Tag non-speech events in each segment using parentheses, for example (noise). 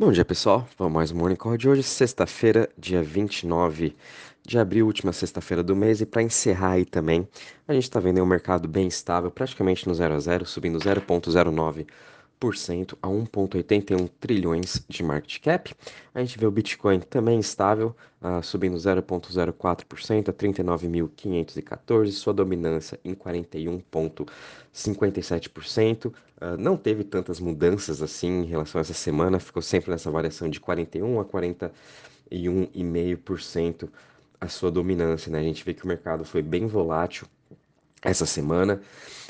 Bom dia, pessoal. Vamos mais um Morning Call de hoje, sexta-feira, dia 29 de abril, última sexta-feira do mês. E para encerrar aí também, a gente está vendo um mercado bem estável, praticamente no 0 a 0, subindo 0,09 a 1,81 trilhões de market cap. A gente vê o Bitcoin também estável, uh, subindo 0,04% a 39.514, sua dominância em 41,57%. Uh, ah, não teve tantas mudanças assim em relação a essa semana, ficou sempre nessa variação de 41 a 41,5% a sua dominância. Né? A gente vê que o mercado foi bem volátil essa semana.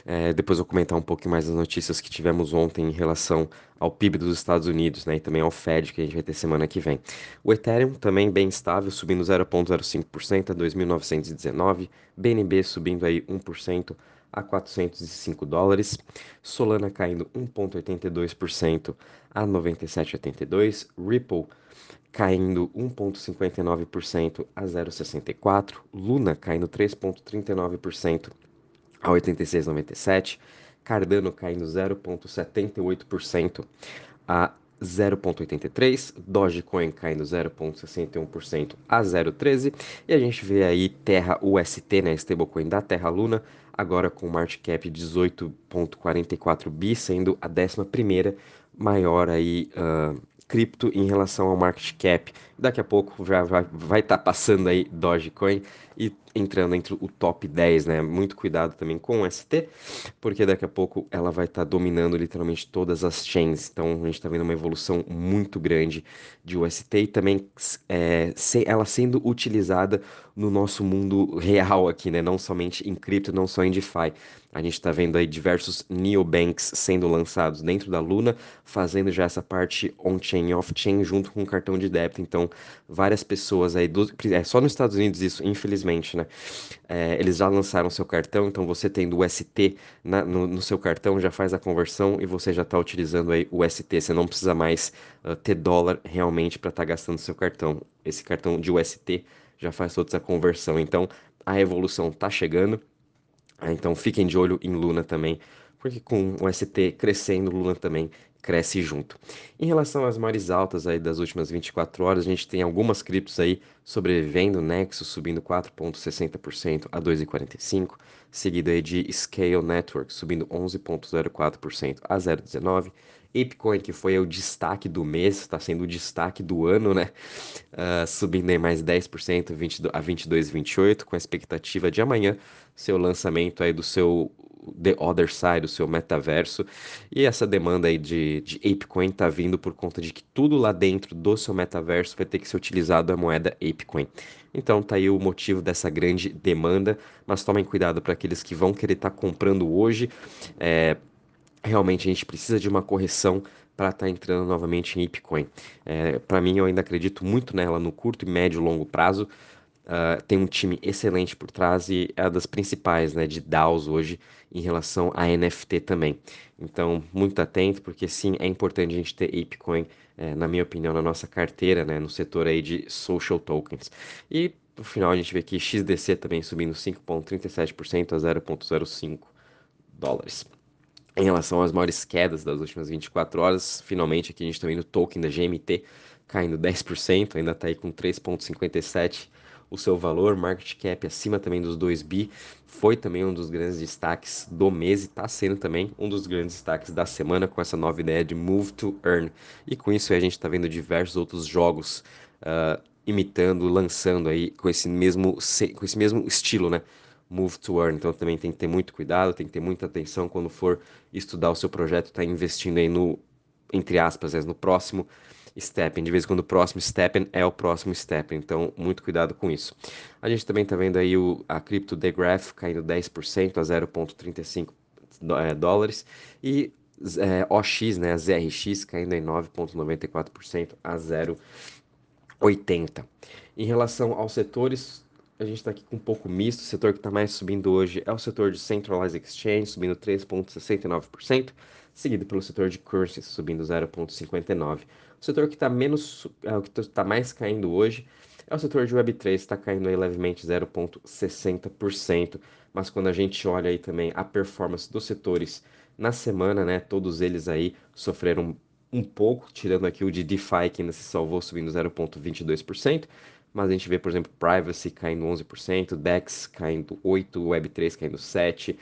É, depois vou comentar um pouco mais as notícias que tivemos ontem em relação ao PIB dos Estados Unidos, né, e também ao Fed que a gente vai ter semana que vem. O Ethereum também bem estável, subindo 0,05% a 2.919, BNB subindo aí 1% a 405 dólares, Solana caindo 1,82% a 97,82, Ripple caindo 1,59% a 0,64, Luna caindo 3,39% a 86,97, Cardano caindo 0,78% a 0,83, Dogecoin caindo 0,61% a 0,13 e a gente vê aí Terra UST, né, stablecoin da Terra Luna, agora com market cap 18,44 bi, sendo a 11 primeira maior aí uh, cripto em relação ao market cap. Daqui a pouco já vai estar tá passando aí Dogecoin e entrando entre o top 10, né? Muito cuidado também com o ST, porque daqui a pouco ela vai estar tá dominando literalmente todas as chains. Então a gente está vendo uma evolução muito grande de UST e também é, ela sendo utilizada no nosso mundo real aqui, né? Não somente em cripto, não só em DeFi. A gente está vendo aí diversos neobanks sendo lançados dentro da Luna, fazendo já essa parte on-chain e off-chain junto com o cartão de débito. Então, várias pessoas aí, do, é só nos Estados Unidos isso, infelizmente, né? É, eles já lançaram seu cartão, então você tendo o ST na, no, no, seu cartão já faz a conversão e você já está utilizando aí o ST. Você não precisa mais uh, ter dólar realmente para estar tá gastando seu cartão. Esse cartão de UST já faz toda essa conversão. Então, a evolução está chegando ah, então fiquem de olho em Luna também, porque com o ST crescendo, Luna também cresce junto. Em relação às maiores altas aí das últimas 24 horas, a gente tem algumas criptos aí sobrevivendo, Nexus subindo 4.60% a 2,45, seguido aí de Scale Network subindo 11.04% a 0,19, Apecoin, que foi o destaque do mês, está sendo o destaque do ano, né? Uh, subindo aí mais 10% 20, a 22,28, com a expectativa de amanhã ser o lançamento aí do seu The Other Side, o seu metaverso. E essa demanda aí de, de Apecoin tá vindo por conta de que tudo lá dentro do seu metaverso vai ter que ser utilizado a moeda Apecoin. Então tá aí o motivo dessa grande demanda, mas tomem cuidado para aqueles que vão querer estar tá comprando hoje. É, realmente a gente precisa de uma correção para estar tá entrando novamente em Bitcoin. É, para mim, eu ainda acredito muito nela no curto, médio e longo prazo. Uh, tem um time excelente por trás e é das principais né, de DAOs hoje em relação a NFT também. Então, muito atento, porque sim, é importante a gente ter Apecoin, é, na minha opinião, na nossa carteira, né, no setor aí de social tokens. E no final a gente vê aqui XDC também subindo 5,37% a 0,05 dólares. Em relação às maiores quedas das últimas 24 horas, finalmente aqui a gente está vendo o token da GMT caindo 10%, ainda está aí com 3,57 o seu valor, market cap acima também dos 2 bi, foi também um dos grandes destaques do mês e está sendo também um dos grandes destaques da semana com essa nova ideia de Move to Earn. E com isso a gente está vendo diversos outros jogos uh, imitando, lançando aí com esse mesmo, com esse mesmo estilo, né? Move to Earn. Então também tem que ter muito cuidado, tem que ter muita atenção quando for estudar o seu projeto, está investindo aí no, entre aspas, no próximo stepping. De vez em quando o próximo stepping é o próximo stepping. Então, muito cuidado com isso. A gente também está vendo aí o, a cripto The Graph caindo 10% a 0,35 é, dólares. E é, OX, né, a ZRX caindo em 9,94% a 0,80. Em relação aos setores, a gente está aqui com um pouco misto. O setor que está mais subindo hoje é o setor de Centralized Exchange, subindo 3,69%, seguido pelo setor de Currencies, subindo 0,59%. O setor que está menos, é, o que está mais caindo hoje é o setor de Web3, está caindo aí levemente 0,60%. Mas quando a gente olha aí também a performance dos setores na semana, né, todos eles aí sofreram um pouco, tirando aqui o de DeFi que ainda se salvou subindo 0,22%, mas a gente vê, por exemplo, Privacy caindo 11%, DEX caindo 8%, Web3 caindo 7%,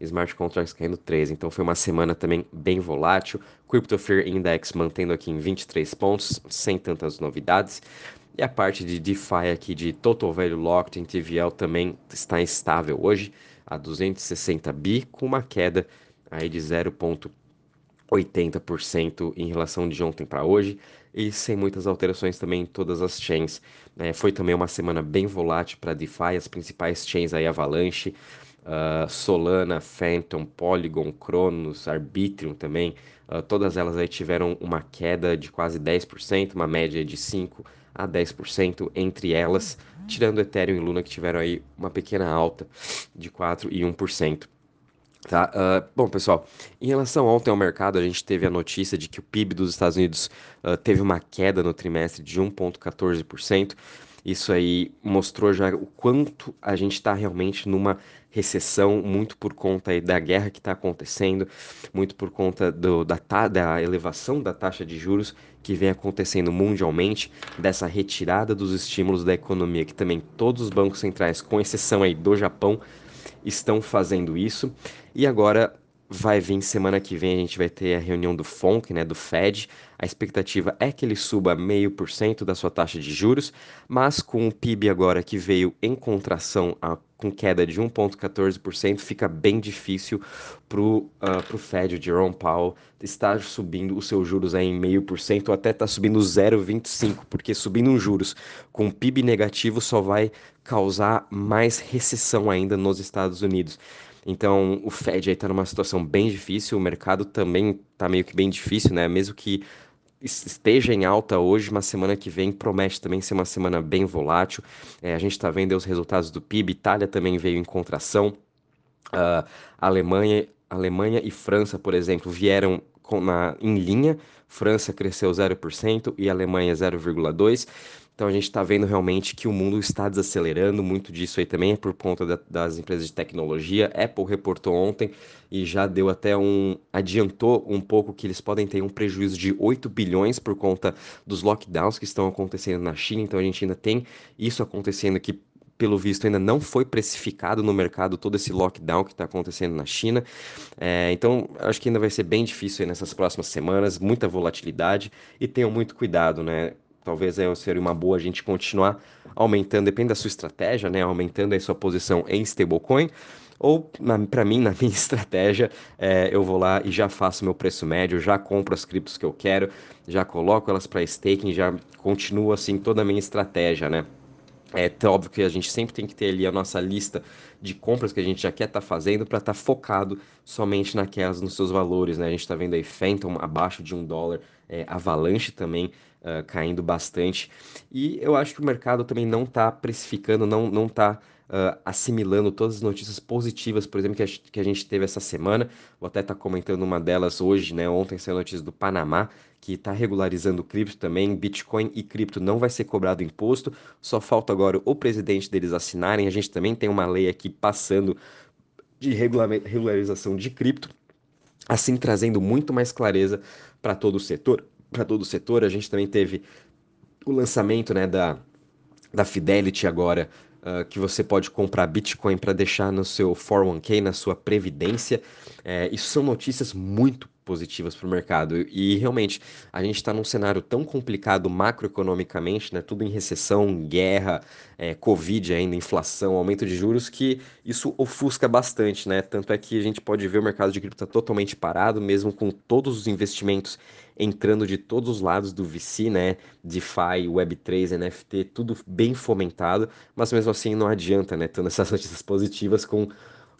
Smart Contracts caindo 13%. Então foi uma semana também bem volátil. Crypto Fear Index mantendo aqui em 23 pontos, sem tantas novidades. E a parte de DeFi aqui de Total Value Locked em TVL também está estável hoje, a 260 bi, com uma queda aí de 0,80% em relação de ontem para hoje e sem muitas alterações também em todas as chains. É, foi também uma semana bem volátil para DeFi, as principais chains aí Avalanche, uh, Solana, Phantom, Polygon, Cronos, Arbitrum também, uh, todas elas aí tiveram uma queda de quase 10%, uma média de 5% a 10% entre elas, tirando Ethereum e Luna que tiveram aí uma pequena alta de 4% e 1%. Tá? Uh, bom, pessoal, em relação ontem ao mercado, a gente teve a notícia de que o PIB dos Estados Unidos uh, teve uma queda no trimestre de 1,14%. Isso aí mostrou já o quanto a gente está realmente numa recessão, muito por conta da guerra que está acontecendo, muito por conta do, da, da elevação da taxa de juros que vem acontecendo mundialmente, dessa retirada dos estímulos da economia, que também todos os bancos centrais, com exceção aí do Japão, estão fazendo isso. E agora vai vir semana que vem, a gente vai ter a reunião do FONC, né, do Fed. A expectativa é que ele suba meio por cento da sua taxa de juros, mas com o PIB agora que veio em contração a, com queda de 1,14%, fica bem difícil para o uh, Fed, o Jerome Powell, estar subindo os seus juros aí em meio por cento ou até está subindo 0,25%, porque subindo os juros com PIB negativo só vai causar mais recessão ainda nos Estados Unidos. Então, o Fed aí está numa situação bem difícil, o mercado também está meio que bem difícil, né? Mesmo que esteja em alta hoje, uma semana que vem promete também ser uma semana bem volátil. É, a gente está vendo os resultados do PIB, Itália também veio em contração, uh, Alemanha, Alemanha e França, por exemplo, vieram com, na, em linha, França cresceu 0% e Alemanha 0,2%. Então a gente está vendo realmente que o mundo está desacelerando, muito disso aí também é por conta da, das empresas de tecnologia. Apple reportou ontem e já deu até um. adiantou um pouco que eles podem ter um prejuízo de 8 bilhões por conta dos lockdowns que estão acontecendo na China. Então a gente ainda tem isso acontecendo aqui pelo visto, ainda não foi precificado no mercado todo esse lockdown que está acontecendo na China. É, então, acho que ainda vai ser bem difícil nessas próximas semanas, muita volatilidade e tenham muito cuidado, né? Talvez é, seria uma boa a gente continuar aumentando, depende da sua estratégia, né? Aumentando a sua posição em stablecoin. Ou, para mim, (laughs) na minha estratégia, é, eu vou lá e já faço meu preço médio, já compro as criptos que eu quero, já coloco elas para staking, já continuo assim toda a minha estratégia, né? É óbvio que a gente sempre tem que ter ali a nossa lista de compras que a gente já quer estar tá fazendo para estar tá focado somente naquelas, nos seus valores, né? A gente está vendo aí Phantom abaixo de um dólar, é, Avalanche também uh, caindo bastante. E eu acho que o mercado também não está precificando, não não está uh, assimilando todas as notícias positivas, por exemplo, que a, que a gente teve essa semana. Vou até estar tá comentando uma delas hoje, né? Ontem saiu a notícia do Panamá, que está regularizando cripto também. Bitcoin e cripto não vai ser cobrado imposto. Só falta agora o presidente deles assinarem. A gente também tem uma lei aqui passando de regularização de cripto, assim trazendo muito mais clareza para todo o setor. Para todo o setor, a gente também teve o lançamento né, da, da Fidelity agora uh, que você pode comprar Bitcoin para deixar no seu 401k, na sua previdência. É, isso são notícias muito positivas para o mercado. E realmente, a gente está num cenário tão complicado macroeconomicamente, né? Tudo em recessão, guerra, é, Covid ainda, inflação, aumento de juros, que isso ofusca bastante, né? Tanto é que a gente pode ver o mercado de cripto totalmente parado, mesmo com todos os investimentos entrando de todos os lados do VC, né? DeFi, Web3, NFT, tudo bem fomentado, mas mesmo assim não adianta, né? Tendo essas (laughs) notícias positivas com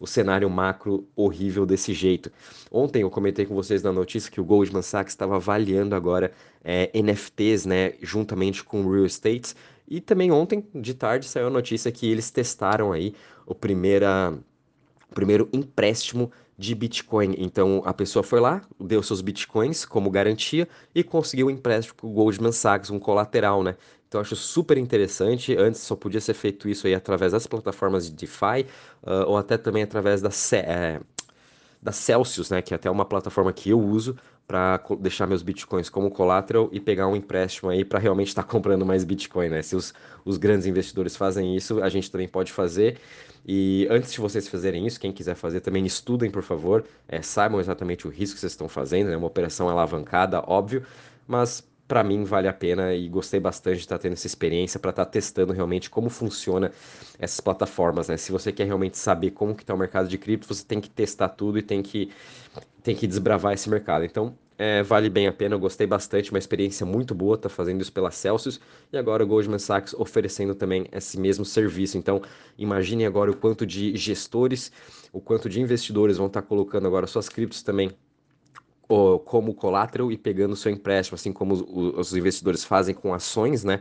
o cenário macro horrível desse jeito. Ontem eu comentei com vocês na notícia que o Goldman Sachs estava avaliando agora é, NFTs, né, juntamente com real estate. E também ontem de tarde saiu a notícia que eles testaram aí o, primeira, o primeiro empréstimo de Bitcoin. Então a pessoa foi lá, deu seus Bitcoins como garantia e conseguiu um empréstimo com o Goldman Sachs, um colateral, né? Eu acho super interessante. Antes só podia ser feito isso aí através das plataformas de DeFi uh, ou até também através da, é, da Celsius, né, que é até uma plataforma que eu uso, para deixar meus bitcoins como collateral e pegar um empréstimo aí para realmente estar tá (laughs) comprando mais bitcoin, né? Se os, os grandes investidores fazem isso, a gente também pode fazer. E antes de vocês fazerem isso, quem quiser fazer também estudem, por favor, é, saibam exatamente o risco que vocês estão fazendo, é né? uma operação alavancada, óbvio, mas para mim vale a pena e gostei bastante de estar tá tendo essa experiência para estar tá testando realmente como funciona essas plataformas, né? Se você quer realmente saber como que está o mercado de cripto, você tem que testar tudo e tem que, tem que desbravar esse mercado. Então, é, vale bem a pena, eu gostei bastante, uma experiência muito boa, tá fazendo isso pela Celsius e agora o Goldman Sachs oferecendo também esse mesmo serviço. Então, imagine agora o quanto de gestores, o quanto de investidores vão estar tá colocando agora suas criptos também como collateral e pegando seu empréstimo, assim como os, investidores fazem com ações, né?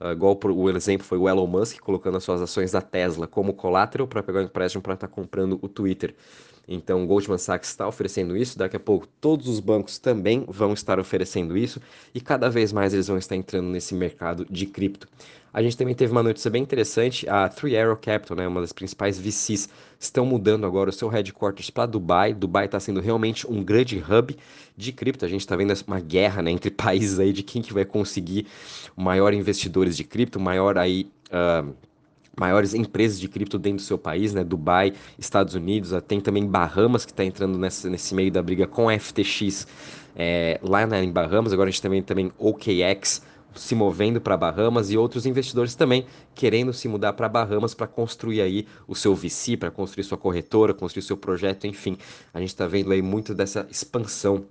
Uh, igual o exemplo foi o Elon Musk colocando as suas ações da Tesla como collateral para pegar o empréstimo para estar tá comprando o Twitter. Então, o Goldman Sachs está oferecendo isso, daqui a pouco todos os bancos também vão estar oferecendo isso e cada vez mais eles vão estar entrando nesse mercado de cripto. A gente também teve uma notícia bem interessante, a Three Arrow Capital, né, uma das principais VCs, estão mudando agora o seu headquarters para Dubai. Dubai está sendo realmente um grande hub de cripto. A gente está vendo uma guerra né, entre (laughs) países aí de quem que vai conseguir maior investidores de cripto, maior aí... Uh, maiores empresas de cripto dentro do seu país, né? Dubai, Estados Unidos, tem também Bahamas que está entrando nessa, nesse meio da briga com a FTX é, lá né, em Bahamas. Agora a gente também também OKX se movendo para Bahamas e outros investidores também querendo se mudar para Bahamas para construir aí o seu VC, para construir sua corretora, construir seu projeto, enfim. A gente está vendo aí muito dessa expansão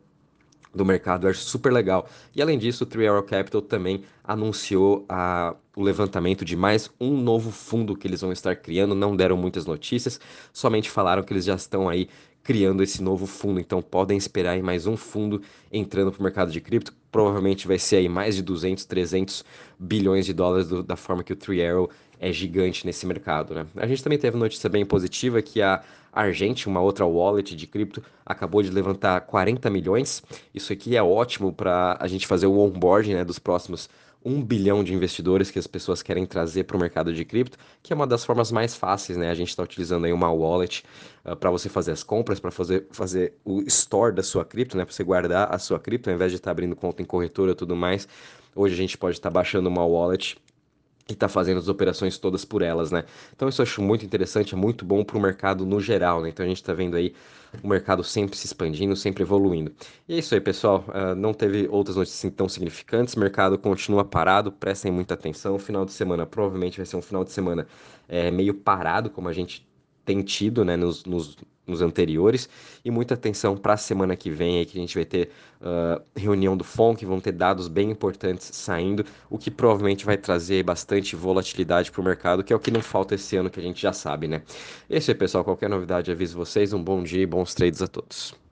do mercado, acho super legal. E além disso, o Three Arrow Capital também anunciou a, o levantamento de mais um novo fundo que eles vão estar criando. Não deram muitas notícias, somente falaram que eles já estão aí criando esse novo fundo. Então podem esperar aí mais um fundo entrando para o mercado de cripto. Provavelmente vai ser aí mais de 200, 300 bilhões de dólares do, da forma que o Three Arrow é gigante nesse mercado, né? A gente também teve notícia bem positiva que a Argent, uma outra wallet de cripto, acabou de levantar 40 milhões. Isso aqui é ótimo para a gente fazer o onboarding né, dos próximos 1 bilhão de investidores que as pessoas querem trazer para o mercado de cripto, que é uma das formas mais fáceis, né? A gente está utilizando aí uma wallet uh, ah, para você fazer as compras, para fazer, fazer o store da sua cripto, né? Para você guardar a sua cripto, ao invés de estar tá abrindo conta em corretora e tudo mais. Hoje a gente pode estar tá baixando uma wallet e está fazendo as operações todas por elas, né? Então isso eu acho muito interessante, é muito bom para o mercado no geral, né? Então a gente está vendo aí o mercado sempre se expandindo, sempre evoluindo. E é isso aí, pessoal. Uh, não teve outras notícias tão significantes, o mercado continua parado, prestem muita atenção. O final de semana provavelmente vai ser um final de semana é, meio parado, como a gente tem tido né, nos, nos, nos anteriores. E muita atenção para a semana que vem, aí, que a gente vai ter uh, reunião do FONC, vão ter dados bem importantes saindo, o que provavelmente vai trazer bastante volatilidade para o mercado, que é o que não falta esse ano, que a gente já sabe, né? Esse aí, pessoal. Qualquer novidade, aviso vocês. Um bom dia e bons trades a todos.